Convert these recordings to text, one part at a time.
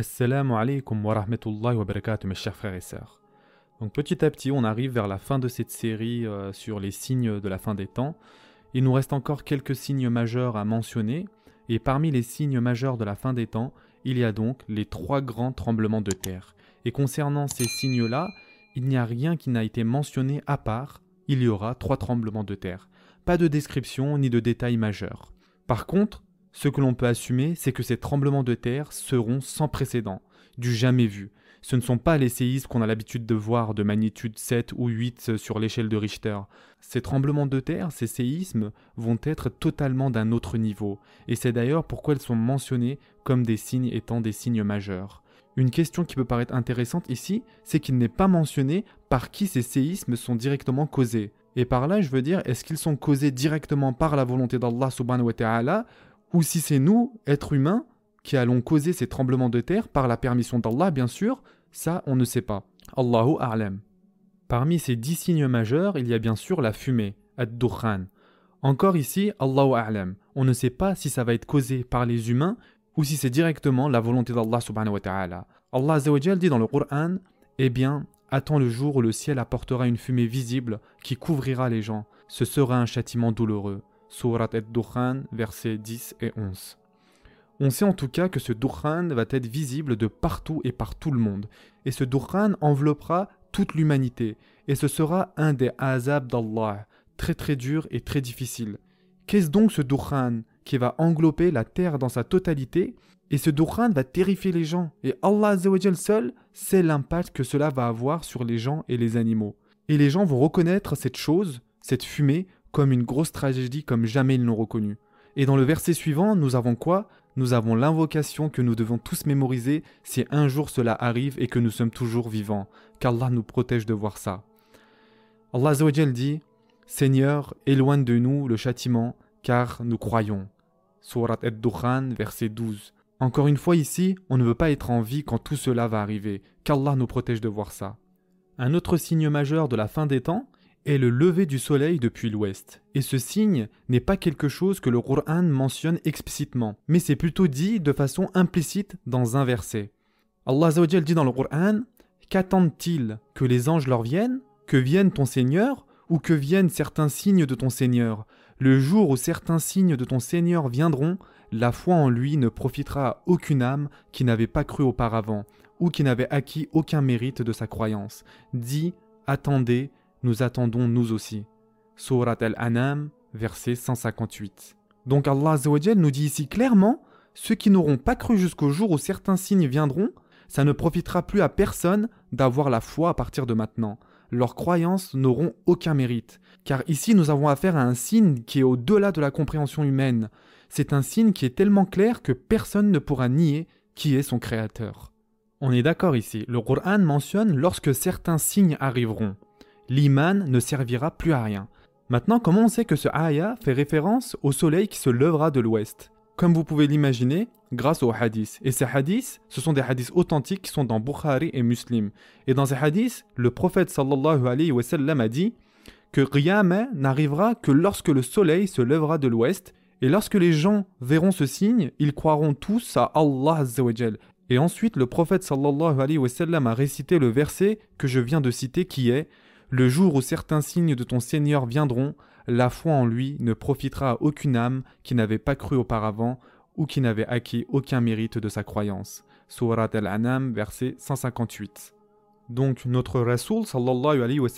Assalamu alaikum wa rahmatullahi wa barakatuh mes chers frères et sœurs. Donc petit à petit on arrive vers la fin de cette série euh, sur les signes de la fin des temps. Il nous reste encore quelques signes majeurs à mentionner et parmi les signes majeurs de la fin des temps, il y a donc les trois grands tremblements de terre. Et concernant ces signes-là, il n'y a rien qui n'a été mentionné à part, il y aura trois tremblements de terre. Pas de description ni de détails majeurs. Par contre, ce que l'on peut assumer, c'est que ces tremblements de terre seront sans précédent, du jamais vu. Ce ne sont pas les séismes qu'on a l'habitude de voir de magnitude 7 ou 8 sur l'échelle de Richter. Ces tremblements de terre, ces séismes, vont être totalement d'un autre niveau, et c'est d'ailleurs pourquoi ils sont mentionnés comme des signes étant des signes majeurs. Une question qui peut paraître intéressante ici, c'est qu'il n'est pas mentionné par qui ces séismes sont directement causés. Et par là, je veux dire, est-ce qu'ils sont causés directement par la volonté d'Allah subhanahu wa ta'ala, ou si c'est nous, êtres humains, qui allons causer ces tremblements de terre par la permission d'Allah, bien sûr, ça on ne sait pas. Allahu a'lam. Parmi ces dix signes majeurs, il y a bien sûr la fumée, ad-dukhan. Encore ici, Allahu a'lam. On ne sait pas si ça va être causé par les humains ou si c'est directement la volonté d'Allah subhanahu wa ta'ala. Allah dit dans le Coran Eh bien, attends le jour où le ciel apportera une fumée visible qui couvrira les gens. Ce sera un châtiment douloureux. Surat ad-Dukhan, versets 10 et 11. On sait en tout cas que ce Dukhan va être visible de partout et par tout le monde. Et ce Dukhan enveloppera toute l'humanité. Et ce sera un des azab d'Allah, très très dur et très difficile. Qu'est-ce donc ce Dukhan qui va englober la terre dans sa totalité? Et ce Dukhan va terrifier les gens. Et Allah seul sait l'impact que cela va avoir sur les gens et les animaux. Et les gens vont reconnaître cette chose, cette fumée, comme une grosse tragédie comme jamais ils l'ont reconnu. Et dans le verset suivant, nous avons quoi? Nous avons l'invocation que nous devons tous mémoriser si un jour cela arrive et que nous sommes toujours vivants, qu'Allah nous protège de voir ça. Allah dit Seigneur, éloigne de nous le châtiment, car nous croyons. Surat ad-Dukhan, verset 12. Encore une fois ici, on ne veut pas être en vie quand tout cela va arriver, qu'Allah nous protège de voir ça. Un autre signe majeur de la fin des temps, est le lever du soleil depuis l'ouest. Et ce signe n'est pas quelque chose que le Qur'an mentionne explicitement, mais c'est plutôt dit de façon implicite dans un verset. Allah dit dans le Qur'an Qu'attendent-ils Que les anges leur viennent? Que vienne ton Seigneur Ou que viennent certains signes de ton Seigneur? Le jour où certains signes de ton Seigneur viendront, la foi en lui ne profitera à aucune âme qui n'avait pas cru auparavant, ou qui n'avait acquis aucun mérite de sa croyance. Dis, attendez, nous attendons nous aussi. Surat al-Anam, verset 158. Donc Allah nous dit ici clairement, ceux qui n'auront pas cru jusqu'au jour où certains signes viendront, ça ne profitera plus à personne d'avoir la foi à partir de maintenant. Leurs croyances n'auront aucun mérite. Car ici nous avons affaire à un signe qui est au-delà de la compréhension humaine. C'est un signe qui est tellement clair que personne ne pourra nier qui est son créateur. On est d'accord ici, le Qur'an mentionne lorsque certains signes arriveront l'iman ne servira plus à rien. Maintenant, comment on sait que ce ayah fait référence au soleil qui se lèvera de l'ouest? Comme vous pouvez l'imaginer, grâce aux hadiths. Et ces hadiths, ce sont des hadiths authentiques qui sont dans Bukhari et Muslim. Et dans ces hadiths, le prophète sallallahu alayhi wa sallam a dit que Qiyamah n'arrivera que lorsque le soleil se lèvera de l'ouest et lorsque les gens verront ce signe, ils croiront tous à Allah Et ensuite, le prophète sallallahu alayhi wa sallam a récité le verset que je viens de citer qui est le jour où certains signes de ton Seigneur viendront, la foi en lui ne profitera à aucune âme qui n'avait pas cru auparavant ou qui n'avait acquis aucun mérite de sa croyance. Surat al-Anam, verset 158. Donc notre Rasoul sallallahu alayhi wa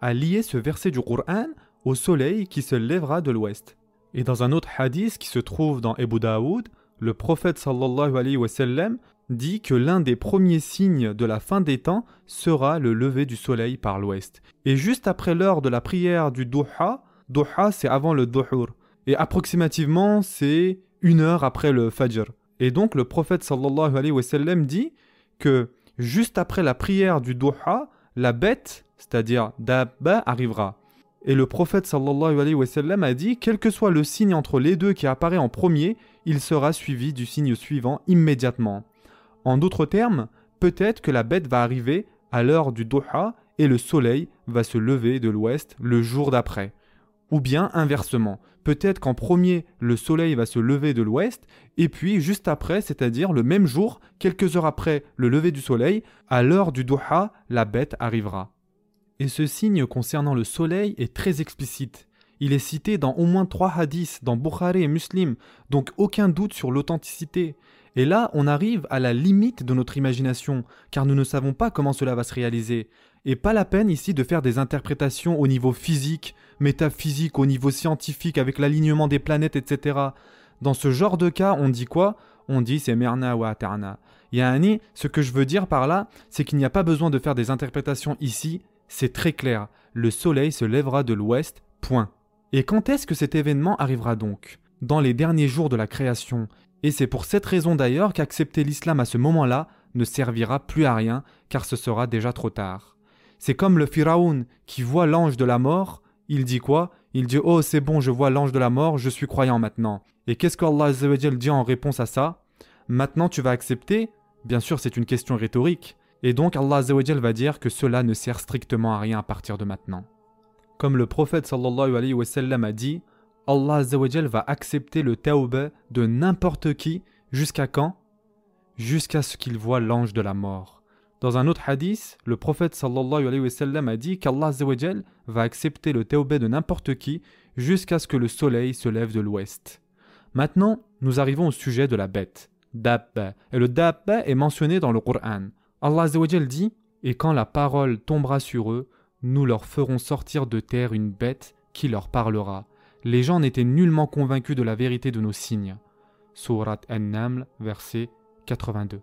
a lié ce verset du Qur'an au soleil qui se lèvera de l'ouest. Et dans un autre hadith qui se trouve dans Ebu Daoud, le prophète sallallahu alayhi wa sallam dit que l'un des premiers signes de la fin des temps sera le lever du soleil par l'ouest. Et juste après l'heure de la prière du Duha, Duha c'est avant le Duhur, et approximativement c'est une heure après le Fajr. Et donc le prophète sallallahu alayhi wa sallam dit que juste après la prière du Duha, la bête, c'est-à-dire Dabba, arrivera. Et le prophète sallallahu alayhi wa sallam a dit quel que soit le signe entre les deux qui apparaît en premier, il sera suivi du signe suivant immédiatement. En d'autres termes, peut-être que la bête va arriver à l'heure du Doha et le soleil va se lever de l'ouest le jour d'après. Ou bien inversement, peut-être qu'en premier, le soleil va se lever de l'ouest, et puis juste après, c'est-à-dire le même jour, quelques heures après le lever du soleil, à l'heure du duha, la bête arrivera. Et ce signe concernant le soleil est très explicite. Il est cité dans au moins trois hadiths, dans Bukhari et Muslim, donc aucun doute sur l'authenticité. Et là, on arrive à la limite de notre imagination, car nous ne savons pas comment cela va se réaliser. Et pas la peine ici de faire des interprétations au niveau physique, métaphysique, au niveau scientifique, avec l'alignement des planètes, etc. Dans ce genre de cas, on dit quoi? On dit c'est merna ou atarna. Yani, ce que je veux dire par là, c'est qu'il n'y a pas besoin de faire des interprétations ici, c'est très clair. Le soleil se lèvera de l'ouest, point. Et quand est-ce que cet événement arrivera donc? Dans les derniers jours de la création. Et c'est pour cette raison d'ailleurs qu'accepter l'islam à ce moment-là ne servira plus à rien, car ce sera déjà trop tard. C'est comme le Pharaon qui voit l'ange de la mort, il dit quoi? Il dit Oh, c'est bon, je vois l'ange de la mort, je suis croyant maintenant. Et qu'est-ce qu'Allah dit en réponse à ça? Maintenant tu vas accepter? Bien sûr, c'est une question rhétorique. Et donc Allah va dire que cela ne sert strictement à rien à partir de maintenant. Comme le prophète sallallahu alayhi wa sallam a dit, Allah va accepter le tawbah de n'importe qui jusqu'à quand? Jusqu'à ce qu'il voit l'ange de la mort. Dans un autre hadith, le prophète sallallahu alayhi wa sallam a dit qu'Allah va accepter le tawbah de n'importe qui jusqu'à ce que le soleil se lève de l'ouest. Maintenant, nous arrivons au sujet de la bête, Dabba. Et le Dabba est mentionné dans le Coran. Allah dit Et quand la parole tombera sur eux, nous leur ferons sortir de terre une bête qui leur parlera. Les gens n'étaient nullement convaincus de la vérité de nos signes. Surat An-Naml, verset 82.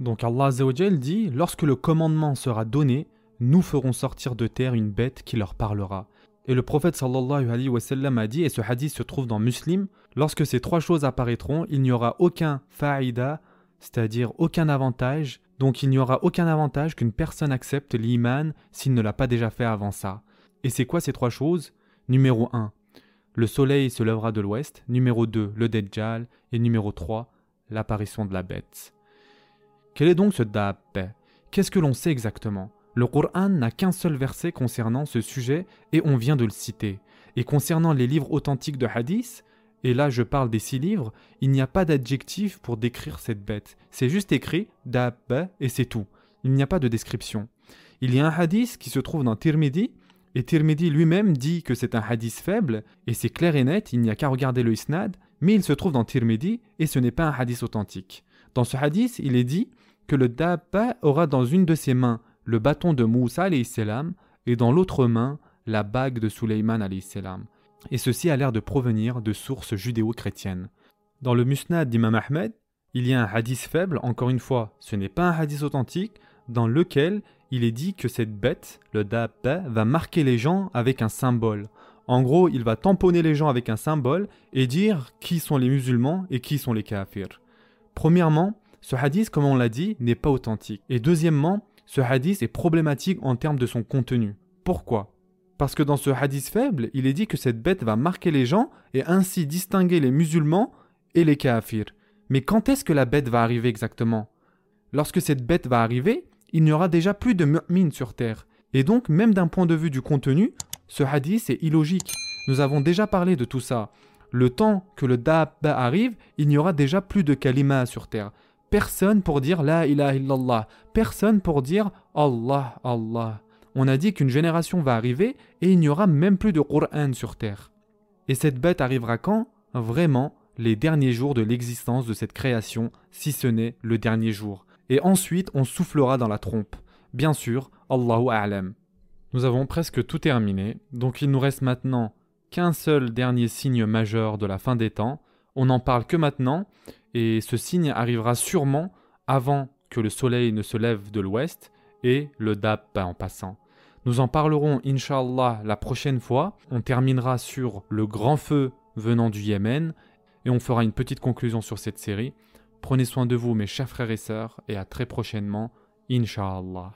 Donc Allah dit Lorsque le commandement sera donné, nous ferons sortir de terre une bête qui leur parlera. Et le prophète sallallahu alayhi wa sallam a dit, et ce hadith se trouve dans Muslim, lorsque ces trois choses apparaîtront, il n'y aura aucun fa'ida, c'est-à-dire aucun avantage, donc il n'y aura aucun avantage qu'une personne accepte l'iman s'il ne l'a pas déjà fait avant ça. Et c'est quoi ces trois choses? Numéro 1, le soleil se lèvera de l'ouest. Numéro 2, le Dajjal. Et numéro 3, l'apparition de la bête. Quel est donc ce Dabbe Qu'est-ce que l'on sait exactement? Le Coran n'a qu'un seul verset concernant ce sujet et on vient de le citer. Et concernant les livres authentiques de hadith, et là je parle des six livres, il n'y a pas d'adjectif pour décrire cette bête. C'est juste écrit Dabbe et c'est tout. Il n'y a pas de description. Il y a un hadith qui se trouve dans Tirmidhi, et Tirmidhi lui-même dit que c'est un hadith faible, et c'est clair et net, il n'y a qu'à regarder le isnad, mais il se trouve dans Tirmidhi, et ce n'est pas un hadith authentique. Dans ce hadith, il est dit que le Dabba aura dans une de ses mains le bâton de Moussa salam et dans l'autre main la bague de Suleyman salam. Et ceci a l'air de provenir de sources judéo-chrétiennes. Dans le Musnad d'Imam Ahmed, il y a un hadith faible, encore une fois, ce n'est pas un hadith authentique, dans lequel il est dit que cette bête, le Dabba, va marquer les gens avec un symbole. En gros, il va tamponner les gens avec un symbole et dire qui sont les musulmans et qui sont les kafirs. Premièrement, ce hadith, comme on l'a dit, n'est pas authentique. Et deuxièmement, ce hadith est problématique en termes de son contenu. Pourquoi? Parce que dans ce hadith faible, il est dit que cette bête va marquer les gens et ainsi distinguer les musulmans et les kafirs. Mais quand est-ce que la bête va arriver exactement? Lorsque cette bête va arriver, il n'y aura déjà plus de mu'min sur terre. Et donc, même d'un point de vue du contenu, ce hadith est illogique. Nous avons déjà parlé de tout ça. Le temps que le dabba arrive, il n'y aura déjà plus de kalima sur terre. Personne pour dire La ilaha illallah. Personne pour dire Allah, Allah. On a dit qu'une génération va arriver et il n'y aura même plus de Qur'an sur terre. Et cette bête arrivera quand? Vraiment, les derniers jours de l'existence de cette création, si ce n'est le dernier jour. Et ensuite, on soufflera dans la trompe. Bien sûr, Allahu A'lam. Nous avons presque tout terminé, donc il nous reste maintenant qu'un seul dernier signe majeur de la fin des temps. On n'en parle que maintenant, et ce signe arrivera sûrement avant que le soleil ne se lève de l'ouest et le Dab en passant. Nous en parlerons, inshallah, la prochaine fois. On terminera sur le grand feu venant du Yémen et on fera une petite conclusion sur cette série. Prenez soin de vous, mes chers frères et sœurs, et à très prochainement, inshallah.